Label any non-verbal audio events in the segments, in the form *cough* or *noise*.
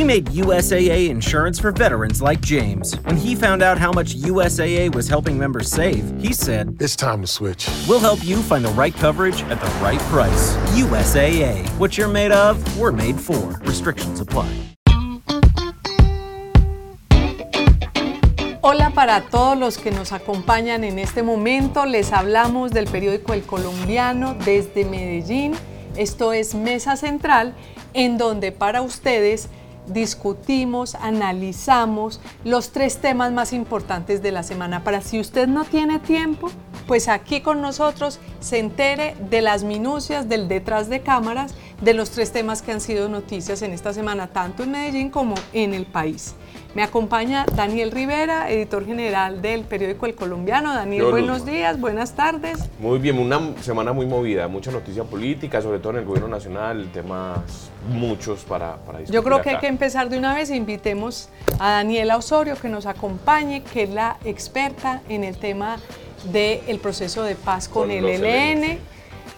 We made USAA insurance for veterans like James. When he found out how much USAA was helping members save, he said, It's time to switch. We'll help you find the right coverage at the right price. USAA. What you're made of, we're made for. Restrictions apply. Hola para todos los que nos acompañan en este momento. Les hablamos del periódico El Colombiano desde Medellín. Esto es Mesa Central, en donde para ustedes discutimos, analizamos los tres temas más importantes de la semana. Para si usted no tiene tiempo, pues aquí con nosotros se entere de las minucias del detrás de cámaras de los tres temas que han sido noticias en esta semana, tanto en Medellín como en el país. Me acompaña Daniel Rivera, editor general del periódico El Colombiano. Daniel, Yo, buenos días, buenas tardes. Muy bien, una semana muy movida, mucha noticia política, sobre todo en el gobierno nacional, temas muchos para, para discutir Yo creo que hay que empezar de una vez. Invitemos a Daniela Osorio que nos acompañe, que es la experta en el tema del proceso de paz con, Con el los ELN, elementos.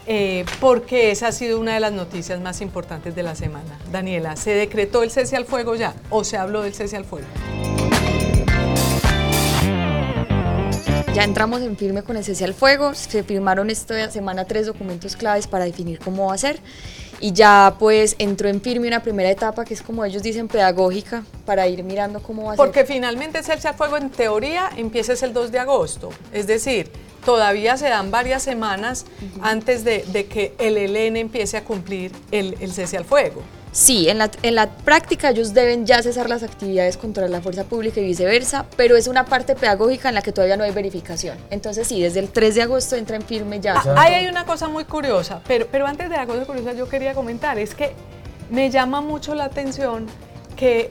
Eh, porque esa ha sido una de las noticias más importantes de la semana. Daniela, ¿se decretó el cese al fuego ya o se habló del cese al fuego? Ya entramos en firme con el cese al fuego, se firmaron esta semana tres documentos claves para definir cómo va a ser y ya pues entró en firme una primera etapa que es como ellos dicen pedagógica para ir mirando cómo va a Porque ser. finalmente el cese al fuego en teoría empieza es el 2 de agosto, es decir, todavía se dan varias semanas antes de, de que el ELN empiece a cumplir el, el cese al fuego. Sí, en la, en la práctica ellos deben ya cesar las actividades contra la fuerza pública y viceversa, pero es una parte pedagógica en la que todavía no hay verificación. Entonces sí, desde el 3 de agosto entra en firme ya. Ah, Ahí hay una cosa muy curiosa, pero, pero antes de la cosa curiosa yo quería comentar, es que me llama mucho la atención que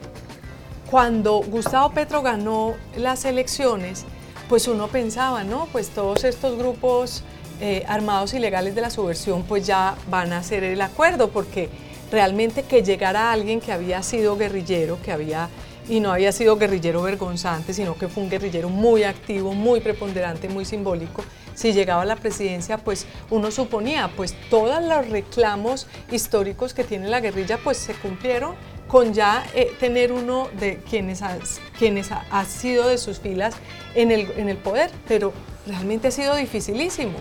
cuando Gustavo Petro ganó las elecciones, pues uno pensaba, ¿no? Pues todos estos grupos eh, armados ilegales de la subversión pues ya van a hacer el acuerdo, porque realmente que llegara alguien que había sido guerrillero, que había y no había sido guerrillero vergonzante, sino que fue un guerrillero muy activo, muy preponderante, muy simbólico. Si llegaba a la presidencia, pues uno suponía, pues todos los reclamos históricos que tiene la guerrilla, pues se cumplieron con ya eh, tener uno de quienes, ha, quienes ha, sido de sus filas en el, en el poder, pero realmente ha sido dificilísimo.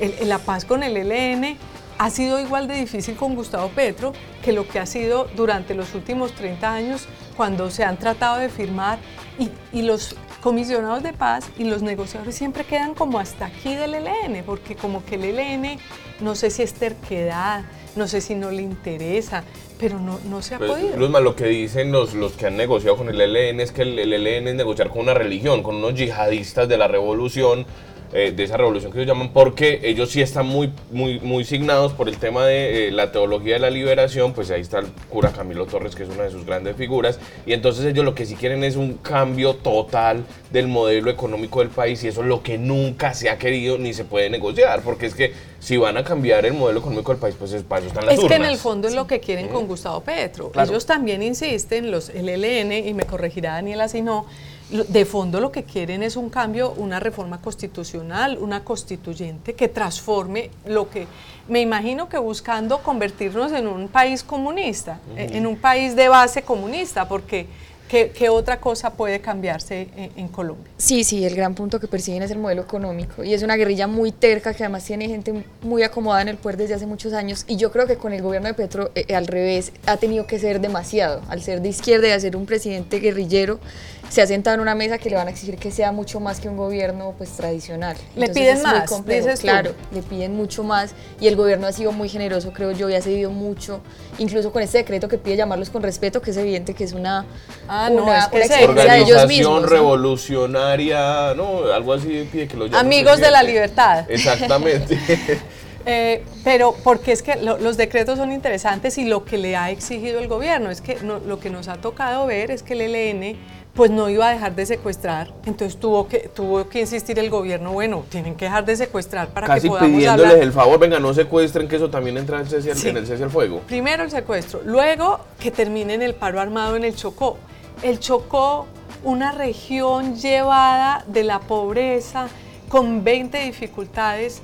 El- la paz con el ELN ha sido igual de difícil con Gustavo Petro que lo que ha sido durante los últimos 30 años cuando se han tratado de firmar y, y los comisionados de paz y los negociadores siempre quedan como hasta aquí del ELN, porque como que el ELN, no sé si es terquedad, no sé si no le interesa, pero no, no se ha Pues, podido. Luzma, lo que dicen los, los que han negociado con el ELN es que el, el ELN es negociar con una religión, con unos yihadistas de la revolución, eh, de esa revolución que ellos llaman, porque ellos sí están muy, muy, muy signados por el tema de eh, la teología de la liberación, pues ahí está el cura Camilo Torres, que es una de sus grandes figuras, y entonces ellos lo que sí quieren es un cambio total del modelo económico del país, y eso es lo que nunca se ha querido ni se puede negociar, porque es que si van a cambiar el modelo económico del país, pues es para eso están las Es que en el fondo es lo que quieren con Gustavo Petro. Claro. Ellos también insisten, los, el ELN, y me corregirá Daniela si no, de fondo lo que quieren es un cambio, una reforma constitucional, una constituyente que transforme lo que, me imagino que buscando convertirnos en un país comunista, eh, en un país de base comunista, porque ¿qué, qué otra cosa puede cambiarse en, en Colombia? Sí, sí, el gran punto que persiguen es el modelo económico y es una guerrilla muy terca que además tiene gente muy acomodada en el poder desde hace muchos años y yo creo que con el gobierno de Petro eh, eh, al revés ha tenido que ser demasiado, al ser de izquierda y al ser un presidente guerrillero se ha sentado en una mesa que le van a exigir que sea mucho más que un gobierno pues tradicional. Le Entonces, piden más, complejo, dices tú. claro, le piden mucho más y el gobierno ha sido muy generoso, creo yo, y ha cedido mucho, incluso con este decreto que pide llamarlos con respeto, que es evidente que es una, Ah, no, una, es que una de ellos Organización mismos. ¿no? revolucionaria, no, algo así pide que lo llamen Amigos de la libertad. *laughs* Exactamente. *laughs* Eh, pero porque es que lo- los decretos son interesantes y lo que le ha exigido el gobierno es que no- lo que nos ha tocado ver es que el ELN pues no iba a dejar de secuestrar, entonces tuvo que tuvo que insistir el gobierno, bueno, tienen que dejar de secuestrar para Casi que podamos pidiéndoles hablar. el favor, venga, no secuestren, que eso también entra en, cese al- Sí. en el cese al fuego. Primero el secuestro, luego que termine en el paro armado en el Chocó. El Chocó, una región llevada de la pobreza, con 20 dificultades,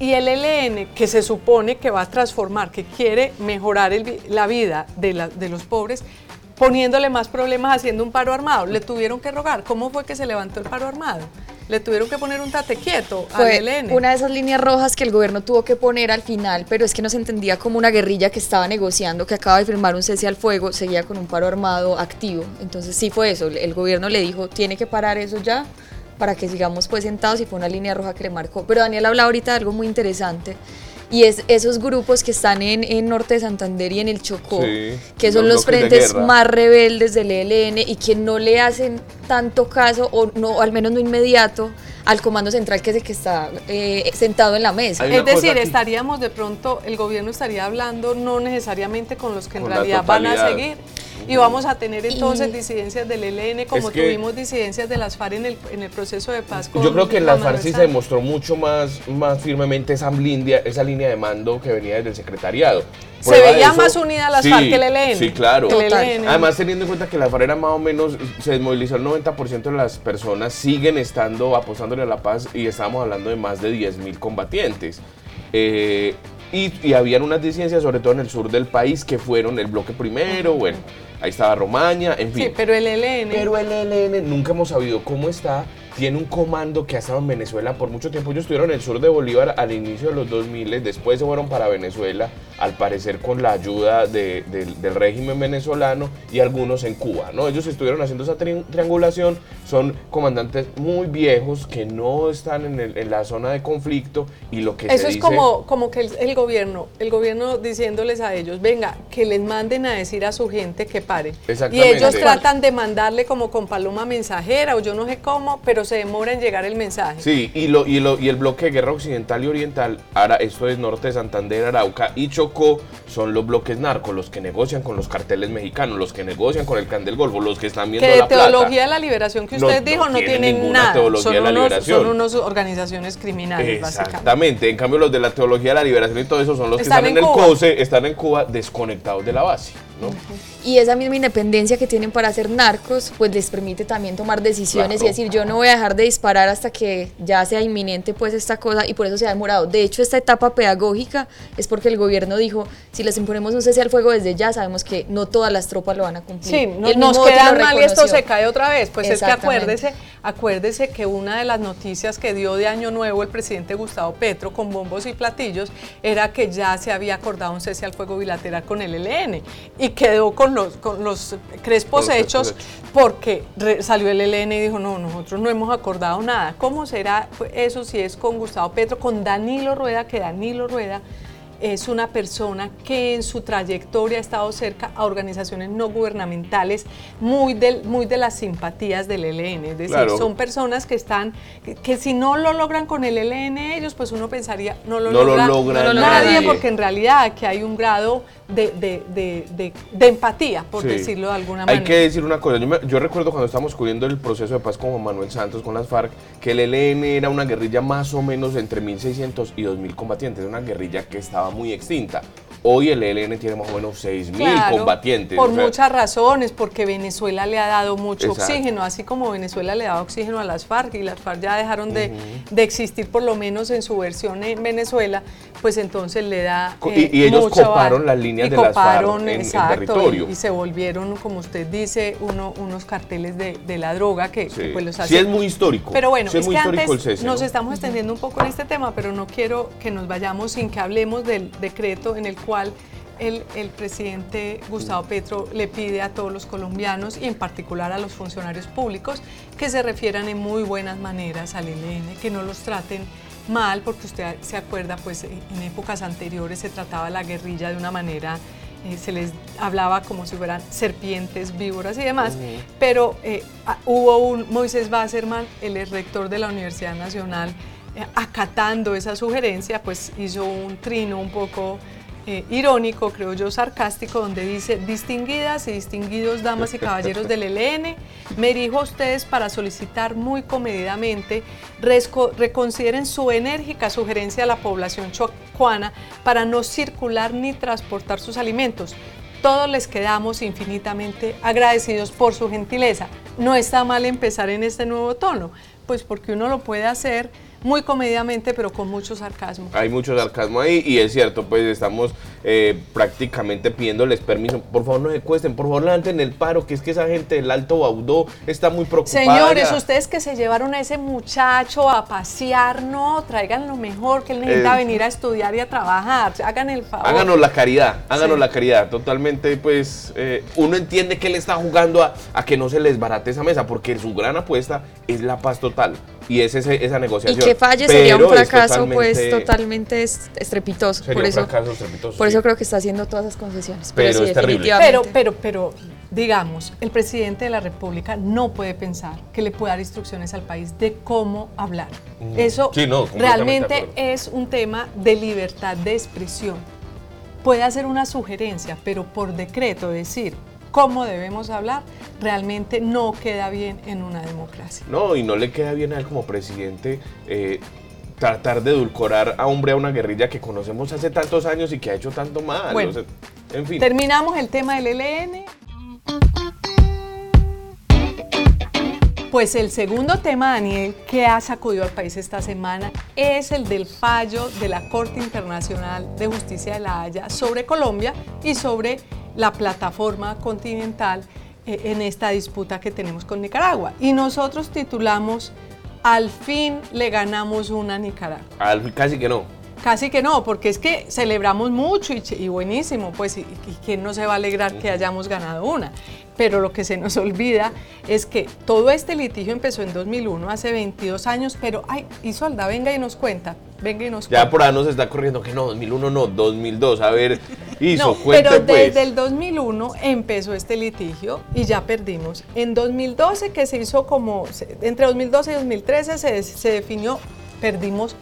y el ELN, que se supone que va a transformar, que quiere mejorar la vida de, de los pobres, poniéndole más problemas haciendo un paro armado. Le tuvieron que rogar. ¿Cómo fue que se levantó el paro armado? Le tuvieron que poner un tate quieto Fue al ELN. una de esas líneas rojas que el gobierno tuvo que poner al final, pero es que no se entendía como una guerrilla que estaba negociando, que acaba de firmar un cese al fuego, seguía con un paro armado activo. Entonces sí fue eso, el gobierno le dijo, tiene que parar eso ya para que sigamos pues sentados y fue una línea roja que le marcó. Pero Daniel habla ahorita de algo muy interesante y es esos grupos que están en, en Norte de Santander y en el Chocó, Sí, que son los los frentes más rebeldes del ELN y que no le hacen tanto caso, o no, al menos no inmediato, al comando central que es el que está eh, sentado en la mesa. Es decir, estaríamos de pronto, el gobierno estaría hablando no necesariamente con los que en Con realidad van a seguir. Y vamos a tener entonces Y- disidencias del ELN como Es que- tuvimos disidencias de las FARC en el, en el proceso de paz. con Yo creo que en las FARC sí se demostró mucho más, más firmemente esa línea, esa línea de mando que venía desde el secretariado. Se veía eso- más unida las Sí, FARC que el ELN. Sí, claro. El. ELN. Además, teniendo en cuenta que la FARC era más o menos, se desmovilizó el 90% de las personas, siguen estando apostándole a la paz y estábamos hablando de más de 10.000 combatientes. Eh, y, y habían unas disidencias, sobre todo en el sur del país, que fueron el bloque primero, bueno, ahí estaba Romaña, en fin. Sí, pero el ELN. Pero el ELN nunca hemos sabido cómo está. Tiene un comando que ha estado en Venezuela por mucho tiempo. Ellos estuvieron en el sur de Bolívar al inicio de los 2000, después se fueron para Venezuela, al parecer con la ayuda de- del- del régimen venezolano y algunos en Cuba. ¿no? Ellos estuvieron haciendo esa tri- triangulación, son comandantes muy viejos que no están en, el- en la zona de conflicto y lo que se Eso es dice- como, como que el, el gobierno, el gobierno diciéndoles a ellos, venga, que les manden a decir a su gente que pare. Y ellos tratan de mandarle como con paloma mensajera o yo no sé cómo, pero se demora en llegar el mensaje. Sí, y, lo, y, lo, y el bloque de guerra occidental y oriental, ahora esto es norte de Santander, Arauca y Chocó, son los bloques narcos, los que negocian con los carteles mexicanos, los que negocian con el Can del Golfo, los que están viendo que de la plata. teología de la liberación que No- usted no dijo no, tienen tienen nada. teología son, de la unos, liberación. son unas organizaciones criminales, básicamente. Exactamente, en cambio los de la teología de la liberación y todo eso son los Están que están en en, el. COSE, están en Cuba desconectados de la base. ¿No? Y esa misma independencia que tienen para ser narcos, pues les permite también tomar decisiones Claro. y decir, yo no voy a dejar de disparar hasta que ya sea inminente pues esta cosa y por eso se ha demorado. De hecho, esta etapa pedagógica es porque el gobierno dijo, si les imponemos un cese al fuego desde ya, sabemos que no todas las tropas lo van a cumplir. Sí, no- nos quedan mal y esto se cae otra vez. Pues es que acuérdese, acuérdese que una de las noticias que dio de Año Nuevo el presidente Gustavo Petro con bombos y platillos era que ya se había acordado un cese al fuego bilateral con el ELN y quedó con los, con los crespos los hechos crespos porque re- salió el ELN y dijo, no, nosotros no hemos acordado nada. ¿Cómo será eso si es con Gustavo Petro, con Danilo Rueda, que Danilo Rueda es una persona que en su trayectoria ha estado cerca a organizaciones no gubernamentales muy, del, muy de las simpatías del ELN. Es decir, Claro. son personas que están, que, que si no lo logran con el ELN ellos, pues uno pensaría, no lo No lo logra, logra no lo nadie. nadie, porque en realidad aquí hay un grado de, de- de- de- empatía, por Sí. decirlo de alguna Hay manera. que decir una cosa, yo, me- yo recuerdo cuando estábamos cubriendo el proceso de paz con Juan Manuel Santos, con las FARC, que el ELN era una guerrilla más o menos entre 1.600 y 2.000 combatientes, una guerrilla que estaba muy extinta. Hoy el ELN tiene más o menos 6.000 Claro, combatientes. Por o sea, muchas razones, porque Venezuela le ha dado mucho Exacto. oxígeno, así como Venezuela le da oxígeno a las FARC y las FARC ya dejaron de, de existir, por lo menos en su versión en Venezuela, pues entonces le da. Eh, y- y ellos mucho coparon las líneas de las FARC coparon, en- en y- territorio. Y, se volvieron, como usted dice, uno, unos carteles de, de la droga que, Sí. que, pues los Sí, hacen. es muy histórico. Pero bueno, Sí, es es muy que histórico antes el cese, nos ¿no? estamos extendiendo un poco en este tema, pero no quiero que nos vayamos sin que hablemos del decreto en el cual el, el presidente Gustavo Petro le pide a todos los colombianos y en particular a los funcionarios públicos que se refieran en muy buenas maneras al ELN, que no los traten mal, porque usted se acuerda, pues en épocas anteriores se trataba la guerrilla de una manera eh, se les hablaba como si fueran serpientes, víboras y demás, pero eh, hubo un Moisés Basserman, el ex rector de la Universidad Nacional, eh, acatando esa sugerencia, pues hizo un trino un poco eh, irónico, creo yo, sarcástico, donde dice, distinguidas y distinguidos damas y caballeros del ELN, me dirijo a ustedes para solicitar muy comedidamente reconsideren su enérgica sugerencia a la población chocuana para no circular ni transportar sus alimentos. Todos les quedamos infinitamente agradecidos por su gentileza. No está mal empezar en este nuevo tono, pues porque uno lo puede hacer muy comedidamente, pero con mucho sarcasmo. Hay mucho sarcasmo ahí y es cierto, pues estamos eh, prácticamente pidiéndoles permiso, por favor no se cuesten, por favor levanten el paro, que es que esa gente del Alto Baudó está muy preocupada. Señores, ya. ustedes que se llevaron a ese muchacho a pasear, no, traigan lo mejor, que él necesita Eh, venir a estudiar y a trabajar, hagan el favor. Háganos la caridad, háganos Sí. la caridad. Totalmente, pues, eh, uno entiende que él está jugando a, a que no se les barate esa mesa, porque su gran apuesta es la paz total. Y es ese- esa Y negociación. que falle sería un Pero fracaso, pues totalmente- totalmente es- estrepitoso. Sería por un eso, fracaso estrepitoso, por sí. eso creo que está haciendo todas esas concesiones. Pero sí, es terrible. Pero, pero, pero, digamos, el presidente de la República no puede pensar que le puede dar instrucciones al país de cómo hablar. Eso Sí, no, completamente de realmente es un tema de libertad de expresión. Puede hacer una sugerencia, pero por decreto decir cómo debemos hablar, realmente no queda bien en una democracia. No, y no le queda bien a él como presidente eh, tratar de edulcorar a hombre a una guerrilla que conocemos hace tantos años y que ha hecho tanto mal. Bueno, o sea, en fin. Terminamos el tema del ELN. Pues el segundo tema, Daniel, que ha sacudido al país esta semana es el del fallo de la Corte Internacional de Justicia de la Haya sobre Colombia y sobre la plataforma continental eh, en esta disputa que tenemos con Nicaragua. Y nosotros titulamos Al fin le ganamos una a Nicaragua. Al- casi que no. Casi que no, porque es que celebramos mucho y, buenísimo, pues, y, y quién no se va a alegrar que hayamos ganado una. Pero lo que se nos olvida es que todo este litigio empezó en 2001, hace 22 años, pero, ay, Isolda, venga y nos cuenta, venga y nos Ya cuenta. por ahí nos está corriendo que no, 2001 no, 2002. A ver, hizo, No, cuente pero pues. desde el 2001 empezó este litigio y ya perdimos. En 2012, que se hizo como, entre 2012 y 2013 se, se definió, perdimos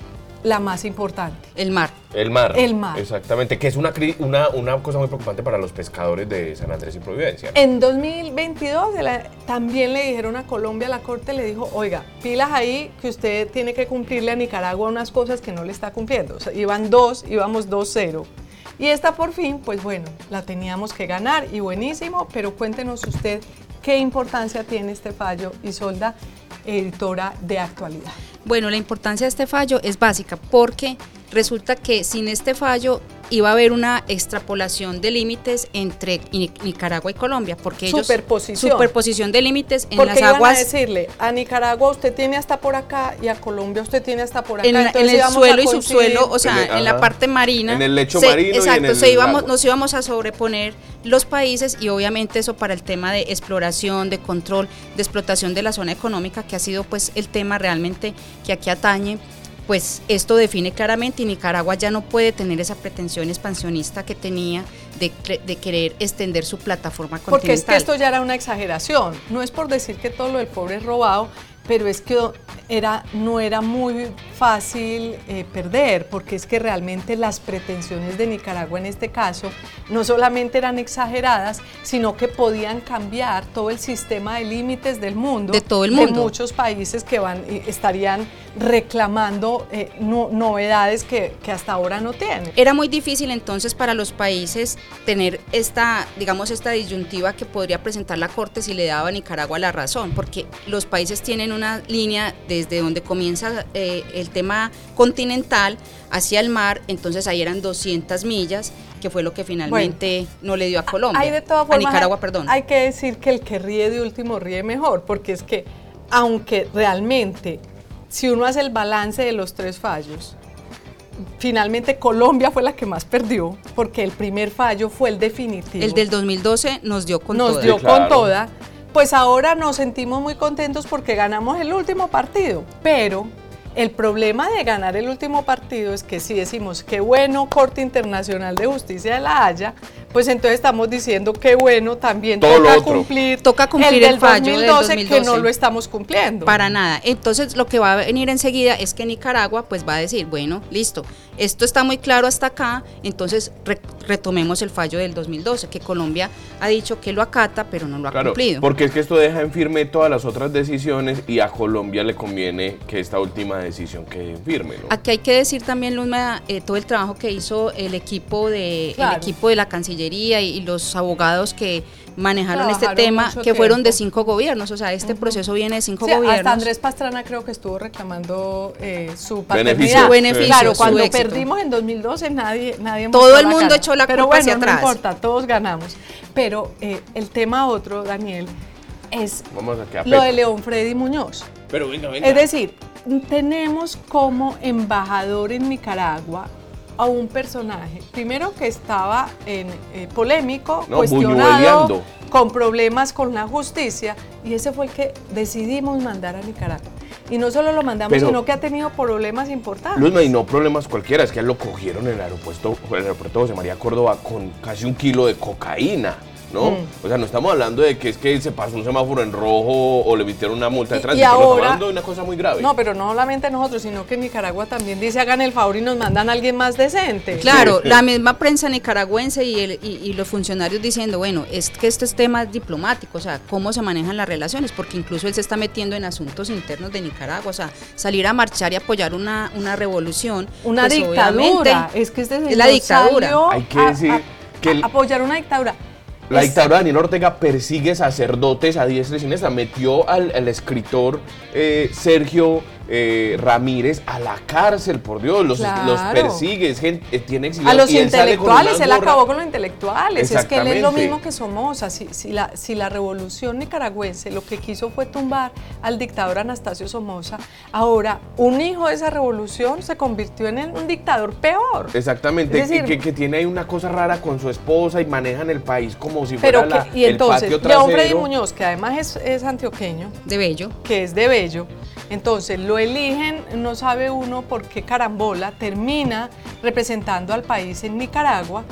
la más importante. El mar. El mar. El mar. Exactamente, que es una, una, una cosa muy preocupante para los pescadores de San Andrés y Providencia. ¿no? En 2022 de la- también le dijeron a Colombia, la Corte le dijo, oiga, pilas ahí que usted tiene que cumplirle a Nicaragua unas cosas que no le está cumpliendo. O sea, iban dos, íbamos 2-0. Y esta por fin, pues bueno, la teníamos que ganar y buenísimo, pero cuéntenos usted qué importancia tiene este fallo, Isolda, editora de actualidad. Bueno, la importancia de este fallo es básica porque resulta que sin este fallo iba a haber una extrapolación de límites entre Ni- Nicaragua y Colombia, porque ellos Superposición. superposición de límites en Porque las iban a aguas decirle, a Nicaragua usted tiene hasta por acá y a Colombia usted tiene hasta por acá. en, la- en el suelo y subsuelo, o sea, En el- en la parte marina. En el lecho se- marino y en Exacto, el se íbamos, nos íbamos a sobreponer los países y obviamente eso para el tema de exploración, de control, de explotación de la zona económica, que ha sido pues el tema realmente que aquí atañe. Pues esto define claramente y Nicaragua ya no puede tener esa pretensión expansionista que tenía de, de querer extender su plataforma continental. Porque es que esto ya era una exageración. No es por decir que todo lo del pobre es robado, pero es que era, no era muy fácil eh, perder, porque es que realmente las pretensiones de Nicaragua en este caso no solamente eran exageradas, sino que podían cambiar todo el sistema de límites del mundo. De todo el De mundo. muchos países que van, estarían reclamando eh, no- novedades que, que hasta ahora no tienen. Era muy difícil entonces para los países tener esta, digamos, esta disyuntiva que podría presentar la Corte si le daba a Nicaragua la razón, porque los países tienen una línea desde donde comienza eh, el tema continental hacia el mar, entonces ahí eran 200 millas, que fue lo que finalmente no le dio a Colombia, Hay de todas a Nicaragua, perdón. Hay que decir que el que ríe de último ríe mejor, porque es que aunque realmente si uno hace el balance de los tres fallos, finalmente Colombia fue la que más perdió, porque el primer fallo fue el definitivo. el del 2012 nos dio con nos toda. dio Sí, claro. con toda. Pues ahora nos sentimos muy contentos porque ganamos el último partido, pero el problema de ganar el último partido es que si decimos qué bueno Corte Internacional de Justicia de la Haya, pues entonces estamos diciendo qué bueno también Todo toca cumplir, Toca cumplir el, el fallo del 2012, que no 2012. lo estamos cumpliendo. Para nada. Entonces lo que va a venir enseguida es que Nicaragua pues va a decir, bueno, listo, esto está muy claro hasta acá, entonces re- retomemos el fallo del 2012, que Colombia ha dicho que lo acata, pero no lo ha Claro, cumplido. porque es que esto deja en firme todas las otras decisiones y a Colombia le conviene que esta última decisión quede en firme. ¿no? Aquí hay que decir también, Luzma, eh, todo el trabajo que hizo el equipo de Claro. el equipo de la Cancillería Cancillería y, y los abogados que manejaron este tema, que fueron de cinco gobiernos, o sea, este proceso viene de cinco Sí, gobiernos. hasta Andrés Pastrana creo que estuvo reclamando eh, su Beneficio. paternidad. Su beneficio, Claro, su cuando éxito. perdimos en 2012 nadie, nadie Todo el la mundo cara. echó la Pero culpa bueno, hacia no atrás. importa, todos ganamos. Pero eh, el tema otro, Daniel, es Vamos a quedar lo de. León Freddy Muñoz. Pero venga, venga. Es decir, tenemos como embajador en Nicaragua a un personaje, primero que estaba en eh, polémico, No, cuestionado, con problemas con la justicia, y ese fue el que decidimos mandar a Nicaragua. Y no solo lo mandamos, Pero- sino que ha tenido problemas importantes. Luzma, y no problemas cualquiera, es que lo cogieron en el aeropuerto, el aeropuerto José María Córdoba con casi un kilo de cocaína, ¿no? Mm. O sea, no estamos hablando de que es que se pasó un semáforo en rojo o le emitieron una multa de tránsito, estamos ahora- hablando de una cosa muy grave. No, pero no solamente nosotros, sino que Nicaragua también dice hagan el favor y nos mandan a alguien más decente. Claro, Sí. la misma *laughs* prensa nicaragüense y, el- y- y los funcionarios diciendo, bueno, es que este es tema diplomático, o sea, cómo se manejan las relaciones, porque incluso él se está metiendo en asuntos internos de Nicaragua, o sea, salir a marchar y apoyar una, una revolución. Una pues, dictadura. Es que este es la dictadura. Hay que decir a- que el- apoyar una dictadura. La Es- dictadura de Daniel Ortega persigue sacerdotes a diestra y siniestra. Metió al, al escritor eh, Sergio eh, Ramírez a la cárcel, por Dios. Los, Claro. los persigue, es gente, eh, tiene A los y intelectuales, él acabó con los intelectuales. Es que él es lo mismo que Somoza. Si, si, la, si la revolución nicaragüense lo que quiso fue tumbar al dictador Anastasio Somoza, ahora un hijo de esa revolución se convirtió en el- un dictador peor. Exactamente, decir- que, que tiene ahí una cosa rara con su esposa y manejan el país como si Pero fuera que, la- y el entonces, patio León Freddy trasero. Muñoz, que además es, es antioqueño, de Bello. que es de Bello. Entonces lo eligen, no sabe uno por qué carambola, termina representando al país en Nicaragua.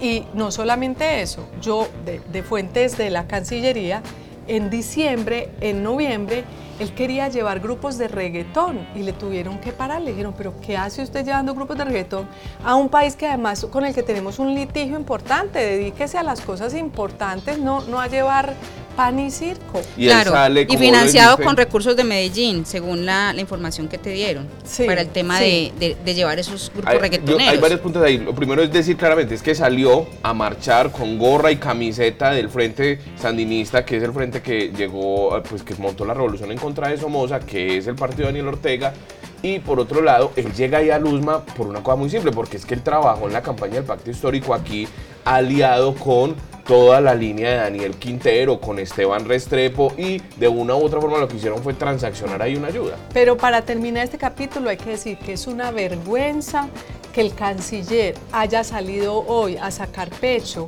Y no solamente eso, yo de, fuentes de la Cancillería, en diciembre, en noviembre, él quería llevar grupos de reggaetón y le tuvieron que parar. Le dijeron, pero ¿qué hace usted llevando grupos de reggaetón a un país que además con el que tenemos un litigio importante? Dedíquese a las cosas importantes, no, no a llevar pan y circo. Y claro, sale, y financiado con recursos de Medellín, según la, la información que te dieron, Sí, para el tema sí. de, de- de llevar esos grupos Hay, yo- hay varios puntos ahí. Lo primero es decir claramente, es que salió a marchar con gorra y camiseta del Frente Sandinista, que es el frente que llegó, eh, pues que montó la revolución en contra de Somoza, que es el partido de Daniel Ortega. Y por otro lado, él llega ahí a Luzma por una cosa muy simple, porque es que él trabajó en la campaña del pacto histórico aquí, aliado con toda la línea de Daniel Quintero, con Esteban Restrepo, y de una u otra forma lo que hicieron fue transaccionar ahí una ayuda. Pero para terminar este capítulo hay que decir que es una vergüenza que el canciller haya salido hoy a sacar pecho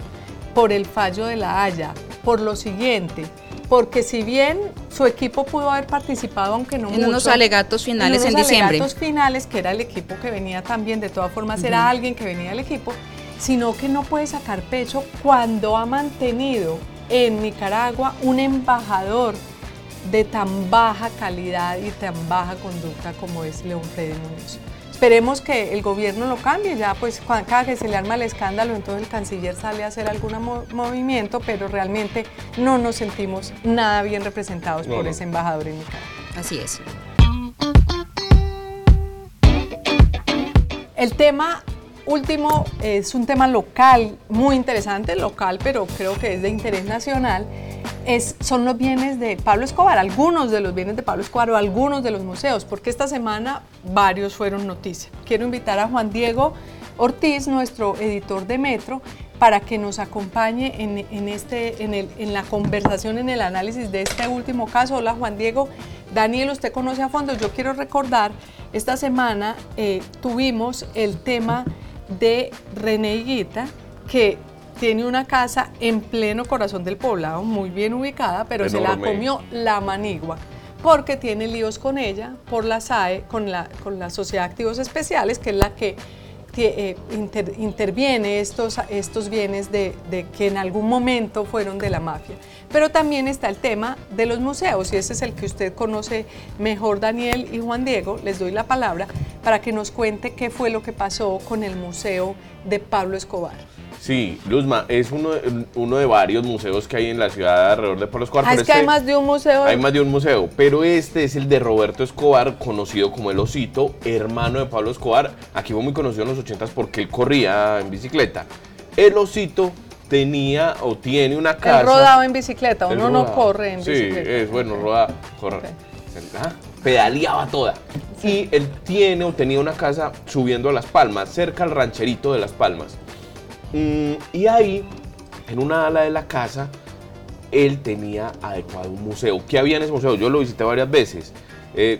por el fallo de la Haya, por lo siguiente, porque si bien su equipo pudo haber participado, aunque no En mucho, unos alegatos finales en, en unos diciembre. alegatos finales, que era el equipo que venía también, de todas formas era alguien que venía del equipo, sino que no puede sacar pecho cuando ha mantenido en Nicaragua un embajador de tan baja calidad y tan baja conducta como es León Freddy Muñoz. Esperemos que el gobierno lo cambie, ya pues cada que se le arma el escándalo, entonces el canciller sale a hacer algún mo- movimiento, pero realmente no nos sentimos nada bien representados No, por no. ese embajador en Nicaragua. Así es. El tema último es un tema local, muy interesante, local, pero creo que es de interés nacional. Es, son los bienes de Pablo Escobar, algunos de los bienes de Pablo Escobar o algunos de los museos, porque esta semana varios fueron noticia. Quiero invitar a Juan Diego Ortiz, nuestro editor de Metro, para que nos acompañe en, en este, en, el- en la conversación, en el análisis de este último caso. Hola Juan Diego. Daniel, usted conoce a fondo. Yo quiero recordar, esta semana eh, tuvimos el tema de René Higuita, que tiene una casa en pleno corazón del poblado, muy bien ubicada, pero se la comió la manigua porque tiene líos con ella por la SAE, con la, con la Sociedad de Activos Especiales, que es la que eh, inter- interviene estos, estos bienes de, de que en algún momento fueron de la mafia. Pero también está el tema de los museos, y ese es el que usted conoce mejor, Daniel y Juan Diego. Les doy la palabra para que nos cuente qué fue lo que pasó con el museo de Pablo Escobar. Sí, Luzma, es uno de, uno de varios museos que hay en la ciudad alrededor de Pablo Escobar. Ah, es que este- hay más de un museo. hay más de un museo, pero este es el de Roberto Escobar, conocido como el Osito, hermano de Pablo Escobar. Aquí fue muy conocido en los 80s porque él corría en bicicleta. El Osito tenía o tiene una casa. Él rodaba en bicicleta, uno no corre en sí, bicicleta. es bueno, roda, corre- Ok. ah, pedaleaba toda. Y él tiene o tenía una casa subiendo a Las Palmas, cerca al rancherito de Las Palmas. Mm, y ahí, en una ala de la casa, él tenía adecuado un museo. ¿Qué había en ese museo? Yo lo visité varias veces. eh,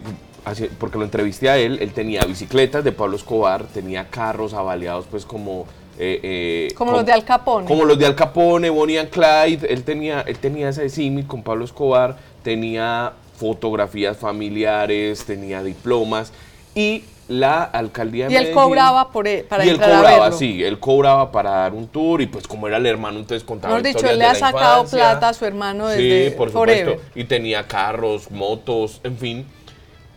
porque lo entrevisté a él. Él tenía bicicletas de Pablo Escobar, tenía carros avaliados, pues como. eh, eh, Como con- los de Al Capone. como los de Al Capone, Bonnie and Clyde, él tenía, él tenía ese símil con Pablo Escobar, tenía fotografías familiares, tenía diplomas y la alcaldía de Y él Medellín- cobraba por e- para y él entrar a cobraba, verlo. sí, él cobraba para dar un tour y pues como era el hermano entonces contaba Mejor dicho, él le ha sacado infancia. plata a su hermano desde Sí, por forever. supuesto. Y tenía carros, motos, en fin.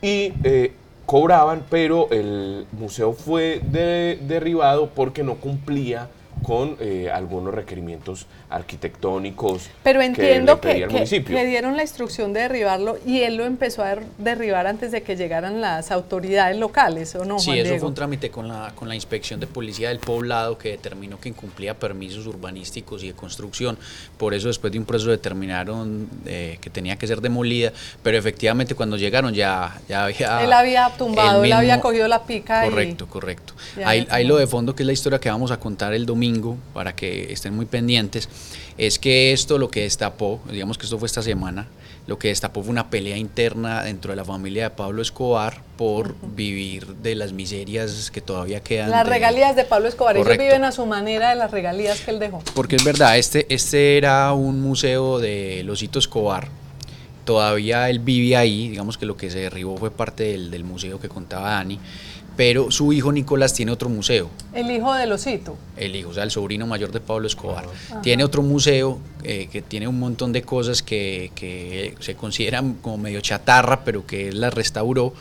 Y eh, cobraban, pero el museo fue de- derribado porque no cumplía con eh, algunos requerimientos arquitectónicos Pero que entiendo le que, que dieron la instrucción de derribarlo y él lo empezó a der- derribar antes de que llegaran las autoridades locales, ¿o no, Sí, Juan eso Diego? fue un trámite con la, con la inspección de policía del poblado que determinó que incumplía permisos urbanísticos y de construcción. Por eso después de un proceso determinaron eh, que tenía que ser demolida, pero efectivamente cuando llegaron ya, ya había... Él había tumbado, él había cogido la pica y- Correcto, correcto. Ahí, ahí lo de fondo, que es la historia que vamos a contar el domingo, para que estén muy pendientes, es que esto lo que destapó, digamos que esto fue esta semana, lo que destapó fue una pelea interna dentro de la familia de Pablo Escobar por vivir de las miserias que todavía quedan. Las de- regalías de Pablo Escobar, ellos viven a su manera de las regalías que él dejó. Porque es verdad, este, este era un museo de Losito Escobar. Todavía él vive ahí, digamos que lo que se derribó fue parte del, del museo que contaba Dani. Pero su hijo Nicolás tiene otro museo, El hijo de Losito. el hijo, o sea, el sobrino mayor de Pablo Escobar. Tiene otro museo eh, que tiene un montón de cosas que, que se consideran como medio chatarra, pero que él las restauró.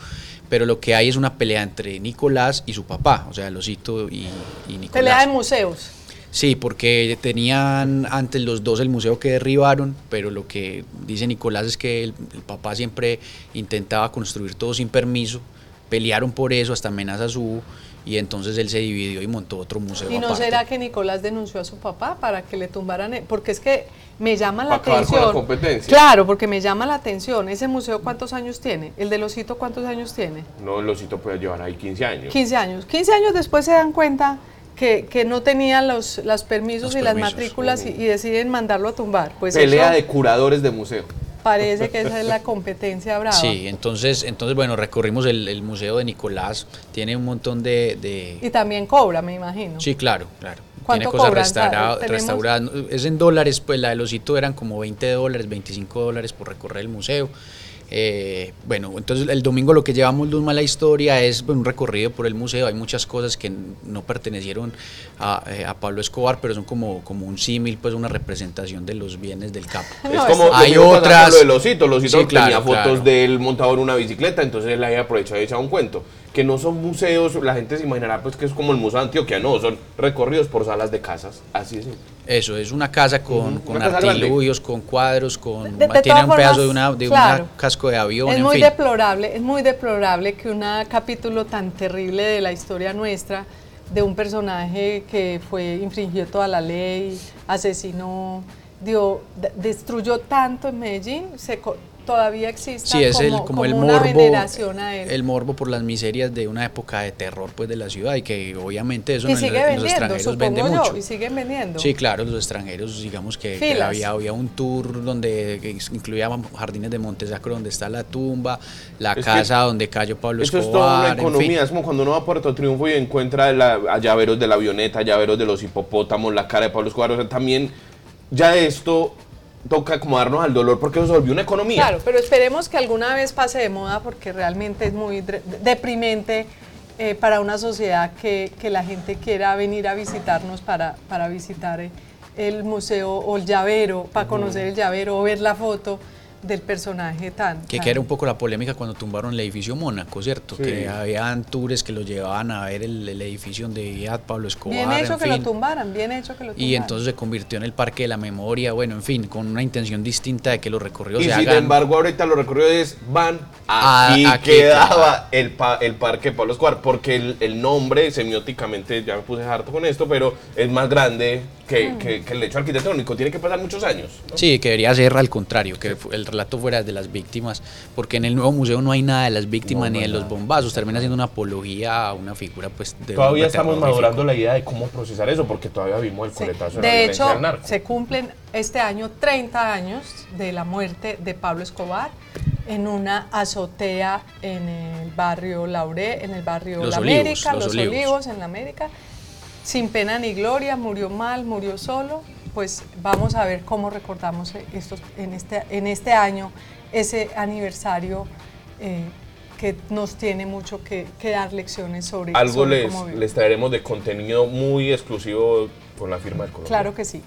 Pero lo que hay es una pelea entre Nicolás y su papá, o sea, Losito y, y Nicolás. Pelea de museos. Sí, porque tenían antes los dos el museo que derribaron, pero lo que dice Nicolás es que el, el papá siempre intentaba construir todo sin permiso, pelearon por eso, hasta amenazas hubo, y entonces él se dividió y montó otro museo. ¿Y no aparte. será que Nicolás denunció a su papá para que le tumbaran? el- Porque es que me llama la Para acabar con la atención. competencia. Claro, porque me llama la atención. ¿Ese museo cuántos años tiene? ¿El de Losito cuántos años tiene? No, el osito puede llevar ahí 15 años. 15 años. 15 años después se dan cuenta que, que no tenían los, los permisos Los y las matrículas y, y deciden mandarlo a tumbar. Pues Pelea eso de curadores de museo. Parece que esa es la competencia brava. Sí, entonces, entonces bueno, recorrimos el, el museo de Nicolás, tiene un montón de... de- Y también cobra, me imagino. Sí, claro, claro. ¿Cuánto Tiene cosas restauradas. Es en dólares, pues la del osito eran como 20 dólares, 25 dólares por recorrer el museo. Eh, bueno, entonces el domingo lo que llevamos Luzma a la historia es un recorrido por el museo. Hay muchas cosas que no pertenecieron a, eh, a Pablo Escobar, pero son como, como un símil, pues una representación de los bienes del capo. No, es como Hay otras- lo del osito. Los osito Sí, claro, tenía fotos claro. de él montado en una bicicleta, entonces él ahí aprovechado y echaba un cuento. Que no son museos, la gente se imaginará pues que es como el Museo de Antioquia, no, son recorridos por salas de casas, así es. Eso, es una casa con, Ujú, con artilugios, con cuadros, con De- de tiene un pedazo formas, de una de claro. un casco de avión, Es en muy fin. deplorable, es muy deplorable que un capítulo tan terrible de la historia nuestra, de un personaje que fue, infringió toda la ley, asesinó, dio, de- destruyó tanto en Medellín, se, co- todavía exista Sí, es como, el, como, como el una morbo, veneración a él. el morbo por las miserias de una época de terror pues de la ciudad y que obviamente eso y en, sigue en los vendiendo, extranjeros vende yo, mucho. y siguen vendiendo. Sí, claro, los extranjeros, digamos que, que había, había un tour donde incluía jardines de Montesacro donde está la tumba, la Es casa donde cayó Pablo Eso Escobar, es toda una en fin. economía, es como cuando uno va a Puerto Triunfo y encuentra la- a llaveros de la avioneta, llaveros de los hipopótamos, la cara de Pablo Escobar, o sea, también ya esto toca acomodarnos al dolor porque eso se volvió una economía. Claro, pero esperemos que alguna vez pase de moda porque realmente es muy deprimente eh, para una sociedad que, que la gente quiera venir a visitarnos para, para visitar eh, el museo o el llavero, para conocer el llavero o ver la foto del personaje tan... Que, tan- que era un poco la polémica cuando tumbaron el edificio Mónaco, ¿cierto? Sí. Que habían tours que los llevaban a ver el, el edificio donde vivía Pablo Escobar. Bien hecho en que lo tumbaran, bien hecho que lo tumbaran. Y entonces se convirtió en el Parque de la Memoria, bueno, en fin, con una intención distinta de que los recorridos Y se sin hagan. embargo, ahorita los recorridos van Ah, aquí, aquí, quedaba el, pa- el parque Pablo Escobar, porque el, el nombre semióticamente, ya me puse harto con esto, pero es más grande que, Mm. que- que el hecho arquitectónico tiene que pasar muchos años. ¿no? Sí, que debería ser al contrario, que el relato fuera de las víctimas, porque en el nuevo museo no hay nada de las víctimas No, ni no de los bombazos, termina siendo una apología a una figura pues de Todavía estamos madurando la idea de cómo procesar eso, porque todavía vimos el Sí. coletazo de, la De violencia hecho, se cumplen este año 30 años de la muerte de Pablo Escobar en una azotea en el barrio Lauré, en el barrio Los La Olivos, América, Los Los, Olivos. Olivos. en la América. Sin pena ni gloria, murió mal, murió solo. Pues vamos a ver cómo recordamos estos, en, este, en este año ese aniversario eh, que nos tiene mucho que, que dar lecciones sobre Algo sobre les, cómo les traeremos de contenido muy exclusivo con la firma del Colombia. Claro que sí.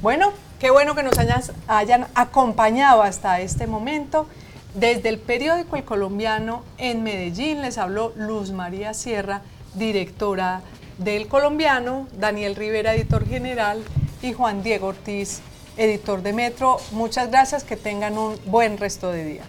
Bueno, qué bueno que nos hayan, hayan acompañado hasta este momento. Desde el periódico El Colombiano en Medellín les habló Luz María Sierra, directora del Colombiano, Daniel Rivera, editor general, y Juan Diego Ortiz, editor de Metro. Muchas gracias, que tengan un buen resto de día.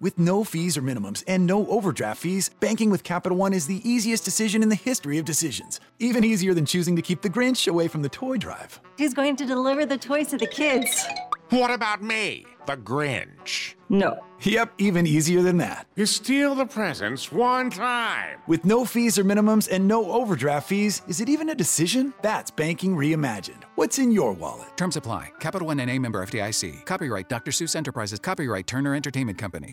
With no fees or minimums and no overdraft fees, banking with Capital One is the easiest decision in the history of decisions. Even easier than choosing to keep the Grinch away from the toy drive. Who's going to deliver the toys to the kids? What about me, the Grinch? No. Yep, even easier than that. You steal the presents one time. With no fees or minimums and no overdraft fees, is it even a decision? That's banking reimagined. What's in your wallet? Terms apply. Capital One NA member FDIC. Copyright Dr. Seuss Enterprises. Copyright Turner Entertainment Company.